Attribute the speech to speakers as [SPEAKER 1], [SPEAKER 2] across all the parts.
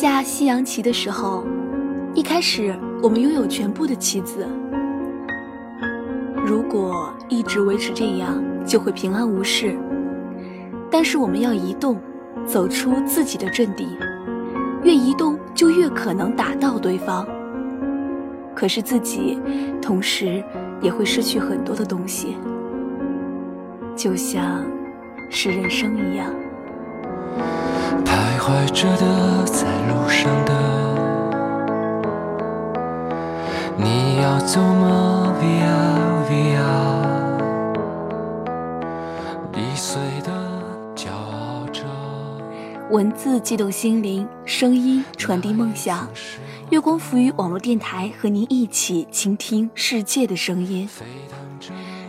[SPEAKER 1] 下西洋棋的时候，一开始我们拥有全部的棋子。如果一直维持这样，就会平安无事。但是我们要移动，走出自己的阵地，越移动就越可能打到对方。可是自己同时也会失去很多的东西，就像是人生一样。
[SPEAKER 2] 徘徊着的，在路上的，你要走吗？Via Via，易碎的骄傲着。
[SPEAKER 1] 文字激动心灵，声音传递梦想。月光浮于网络电台和您一起倾听世界的声音。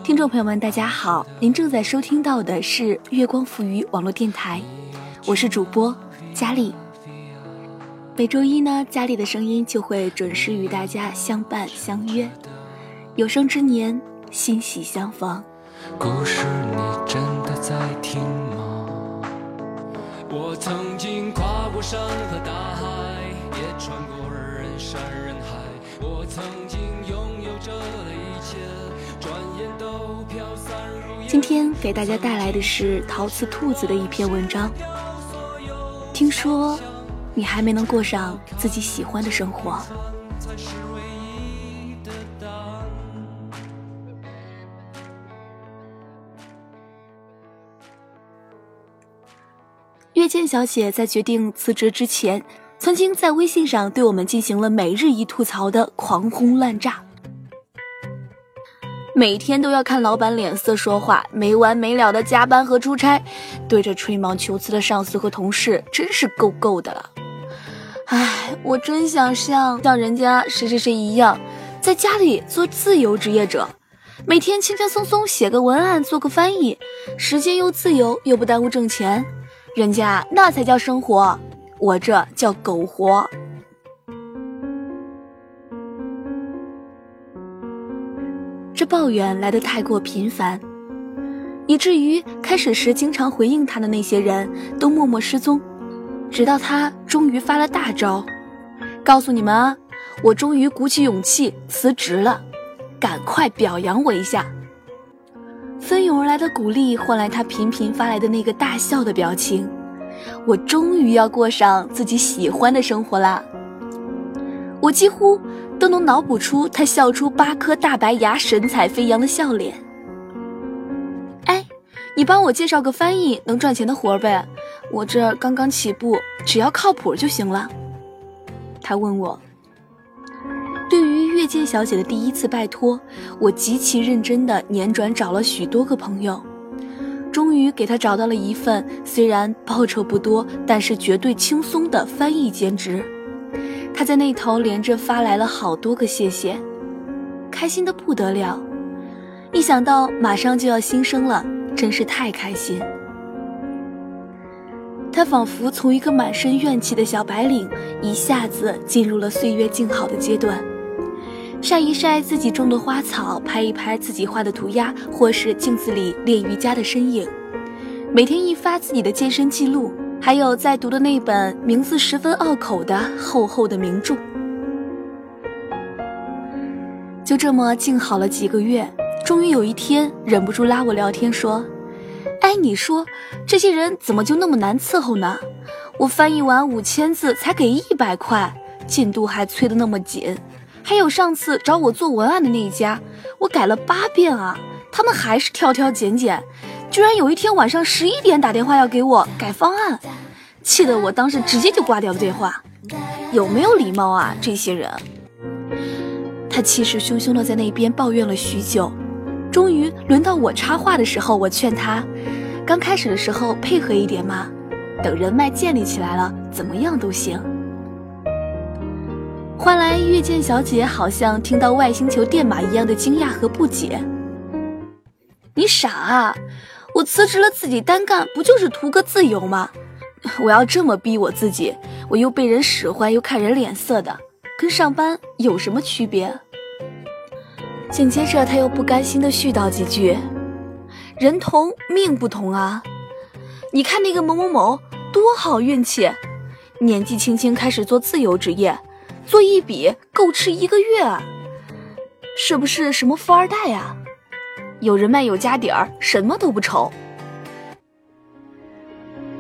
[SPEAKER 1] 听众朋友们，大家好，您正在收听到的是月光浮于网络电台。我是主播佳丽，每周一呢，佳丽的声音就会准时与大家相伴相约。有生之年，欣喜相逢。
[SPEAKER 2] 故事你真的在听吗？我曾经跨过山和大海，也穿过人山人海。我曾经拥有着的一切，转眼都飘散如烟。
[SPEAKER 1] 今天给大家带来的是陶瓷兔子的一篇文章。听说你还没能过上自己喜欢的生活。月见小姐在决定辞职之前，曾经在微信上对我们进行了每日一吐槽的狂轰滥炸。每天都要看老板脸色说话，没完没了的加班和出差，对着吹毛求疵的上司和同事，真是够够的了。唉，我真想像像人家谁谁谁一样，在家里做自由职业者，每天轻轻松松写个文案，做个翻译，时间又自由又不耽误挣钱，人家那才叫生活，我这叫苟活。这抱怨来得太过频繁，以至于开始时经常回应他的那些人都默默失踪，直到他终于发了大招，告诉你们啊，我终于鼓起勇气辞职了，赶快表扬我一下。蜂拥而来的鼓励换来他频频发来的那个大笑的表情，我终于要过上自己喜欢的生活啦。我几乎都能脑补出他笑出八颗大白牙、神采飞扬的笑脸。哎，你帮我介绍个翻译能赚钱的活呗，我这刚刚起步，只要靠谱就行了。他问我。对于月见小姐的第一次拜托，我极其认真地辗转找了许多个朋友，终于给他找到了一份虽然报酬不多，但是绝对轻松的翻译兼职。他在那头连着发来了好多个谢谢，开心的不得了。一想到马上就要新生了，真是太开心。他仿佛从一个满身怨气的小白领，一下子进入了岁月静好的阶段，晒一晒自己种的花草，拍一拍自己画的涂鸦，或是镜子里练瑜伽的身影，每天一发自己的健身记录。还有在读的那本名字十分拗口的厚厚的名著，就这么静好了几个月，终于有一天忍不住拉我聊天说：“哎，你说这些人怎么就那么难伺候呢？我翻译完五千字才给一百块，进度还催得那么紧。还有上次找我做文案的那一家，我改了八遍啊，他们还是挑挑拣拣。”居然有一天晚上十一点打电话要给我改方案，气得我当时直接就挂掉了电话。有没有礼貌啊，这些人！他气势汹汹的在那边抱怨了许久，终于轮到我插话的时候，我劝他，刚开始的时候配合一点嘛，等人脉建立起来了，怎么样都行。换来月见小姐好像听到外星球电码一样的惊讶和不解。你傻啊！我辞职了，自己单干，不就是图个自由吗？我要这么逼我自己，我又被人使唤，又看人脸色的，跟上班有什么区别？紧接着他又不甘心的絮叨几句：“人同命不同啊！你看那个某某某多好运气，年纪轻轻开始做自由职业，做一笔够吃一个月，啊是不是什么富二代呀？有人脉有家底儿，什么都不愁。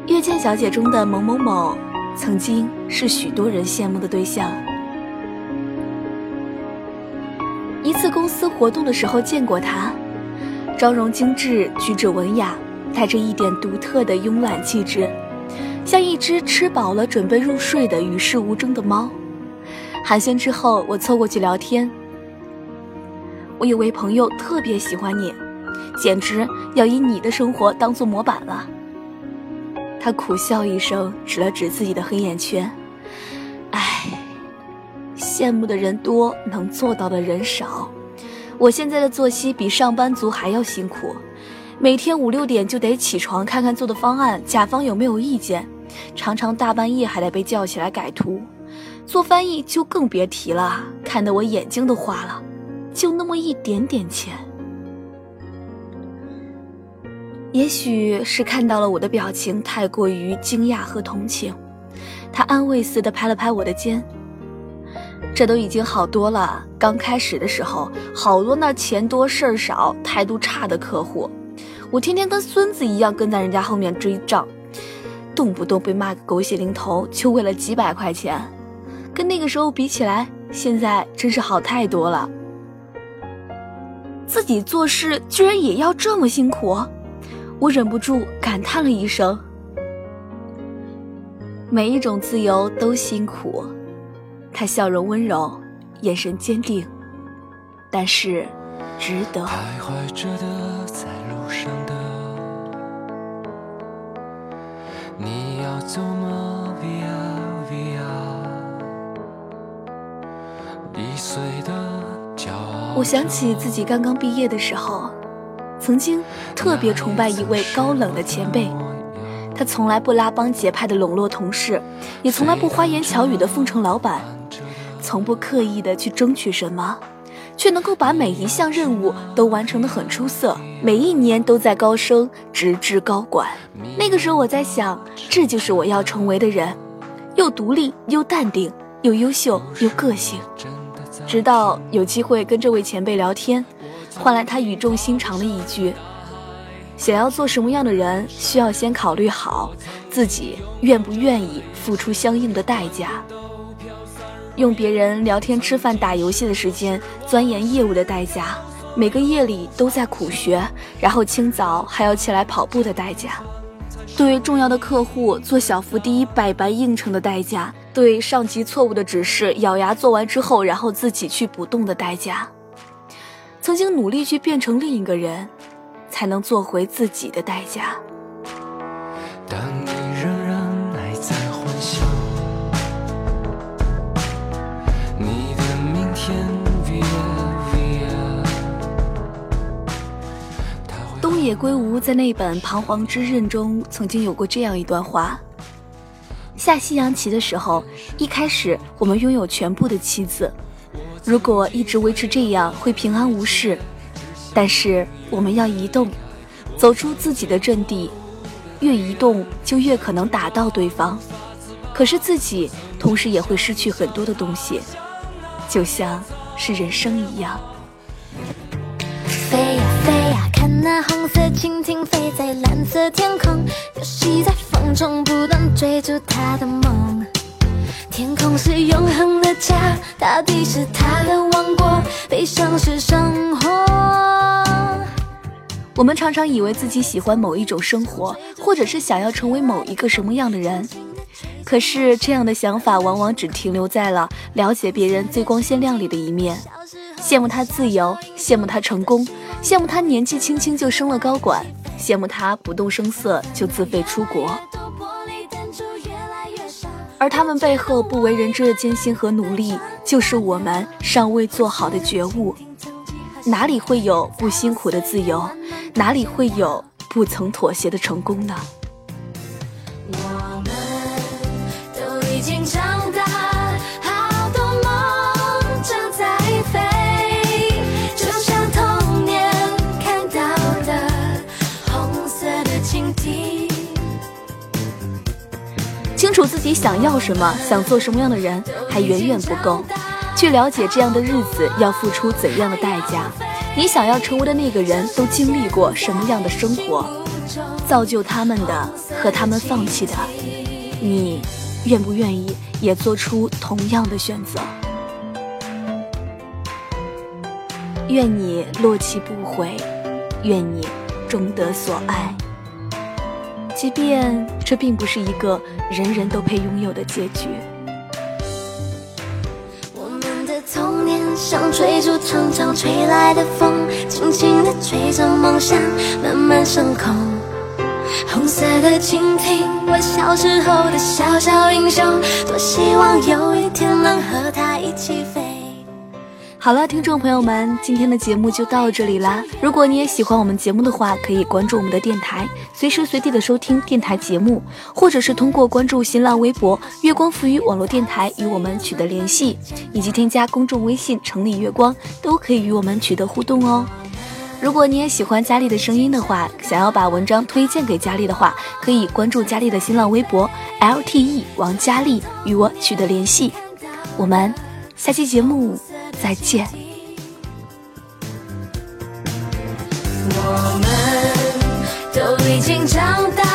[SPEAKER 1] 月见小姐中的某某某，曾经是许多人羡慕的对象。一次公司活动的时候见过她，妆容精致，举止文雅，带着一点独特的慵懒气质，像一只吃饱了准备入睡的与世无争的猫。寒暄之后，我凑过去聊天。我有位朋友特别喜欢你，简直要以你的生活当做模板了。他苦笑一声，指了指自己的黑眼圈。唉，羡慕的人多，能做到的人少。我现在的作息比上班族还要辛苦，每天五六点就得起床看看做的方案，甲方有没有意见，常常大半夜还得被叫起来改图。做翻译就更别提了，看得我眼睛都花了。就那么一点点钱，也许是看到了我的表情太过于惊讶和同情，他安慰似的拍了拍我的肩。这都已经好多了。刚开始的时候，好多那钱多事儿少、态度差的客户，我天天跟孙子一样跟在人家后面追账，动不动被骂个狗血淋头，就为了几百块钱。跟那个时候比起来，现在真是好太多了。自己做事居然也要这么辛苦，我忍不住感叹了一声。每一种自由都辛苦，他笑容温柔，眼神坚定，但是值得。你我想起自己刚刚毕业的时候，曾经特别崇拜一位高冷的前辈。他从来不拉帮结派的笼络同事，也从来不花言巧语的奉承老板，从不刻意的去争取什么，却能够把每一项任务都完成的很出色，每一年都在高升，直至高管。那个时候我在想，这就是我要成为的人，又独立又淡定，又优秀又个性。直到有机会跟这位前辈聊天，换来他语重心长的一句：“想要做什么样的人，需要先考虑好自己愿不愿意付出相应的代价。用别人聊天、吃饭、打游戏的时间钻研业务的代价，每个夜里都在苦学，然后清早还要起来跑步的代价，对重要的客户做小伏低、百般应承的代价。”对上级错误的指示咬牙做完之后，然后自己去不动的代价。曾经努力去变成另一个人，才能做回自己的代价。当你仍然还在幻想你的明天，东野圭吾在那本《彷徨之刃》中曾经有过这样一段话。下西洋棋的时候，一开始我们拥有全部的棋子，如果一直维持这样，会平安无事。但是我们要移动，走出自己的阵地，越移动就越可能打到对方。可是自己同时也会失去很多的东西，就像是人生一样。那红色蜻蜓飞在蓝色天空，游戏在风。中不断追逐他的梦，天空是永恒的家，大地是他的王国，悲伤是生活。我们常常以为自己喜欢某一种生活，或者是想要成为某一个什么样的人，可是这样的想法往往只停留在了了解别人最光鲜亮丽的一面，羡慕他自由，羡慕他成功，羡慕他年纪轻轻就升了高管，羡慕他不动声色就自费出国。而他们背后不为人知的艰辛和努力，就是我们尚未做好的觉悟。哪里会有不辛苦的自由？哪里会有不曾妥协的成功呢？清楚自底想要什么，想做什么样的人，还远远不够。去了解这样的日子要付出怎样的代价，你想要成为的那个人都经历过什么样的生活，造就他们的和他们放弃的，你愿不愿意也做出同样的选择？愿你落泣不悔，愿你终得所爱。即便这并不是一个人人都配拥有的结局。
[SPEAKER 3] 我们的童年像追逐常常吹来的风，轻轻地吹着梦想慢慢升空。红色的蜻蜓，我小时候的小小英雄，多希望有一天能和它一起飞。
[SPEAKER 1] 好了，听众朋友们，今天的节目就到这里啦。如果你也喜欢我们节目的话，可以关注我们的电台，随时随地的收听电台节目，或者是通过关注新浪微博“月光浮语网络电台”与我们取得联系，以及添加公众微信“城里月光”，都可以与我们取得互动哦。如果你也喜欢佳丽的声音的话，想要把文章推荐给佳丽的话，可以关注佳丽的新浪微博 “LTE 王佳丽”与我取得联系。我们下期节目。再见。
[SPEAKER 3] 我们都已经长大。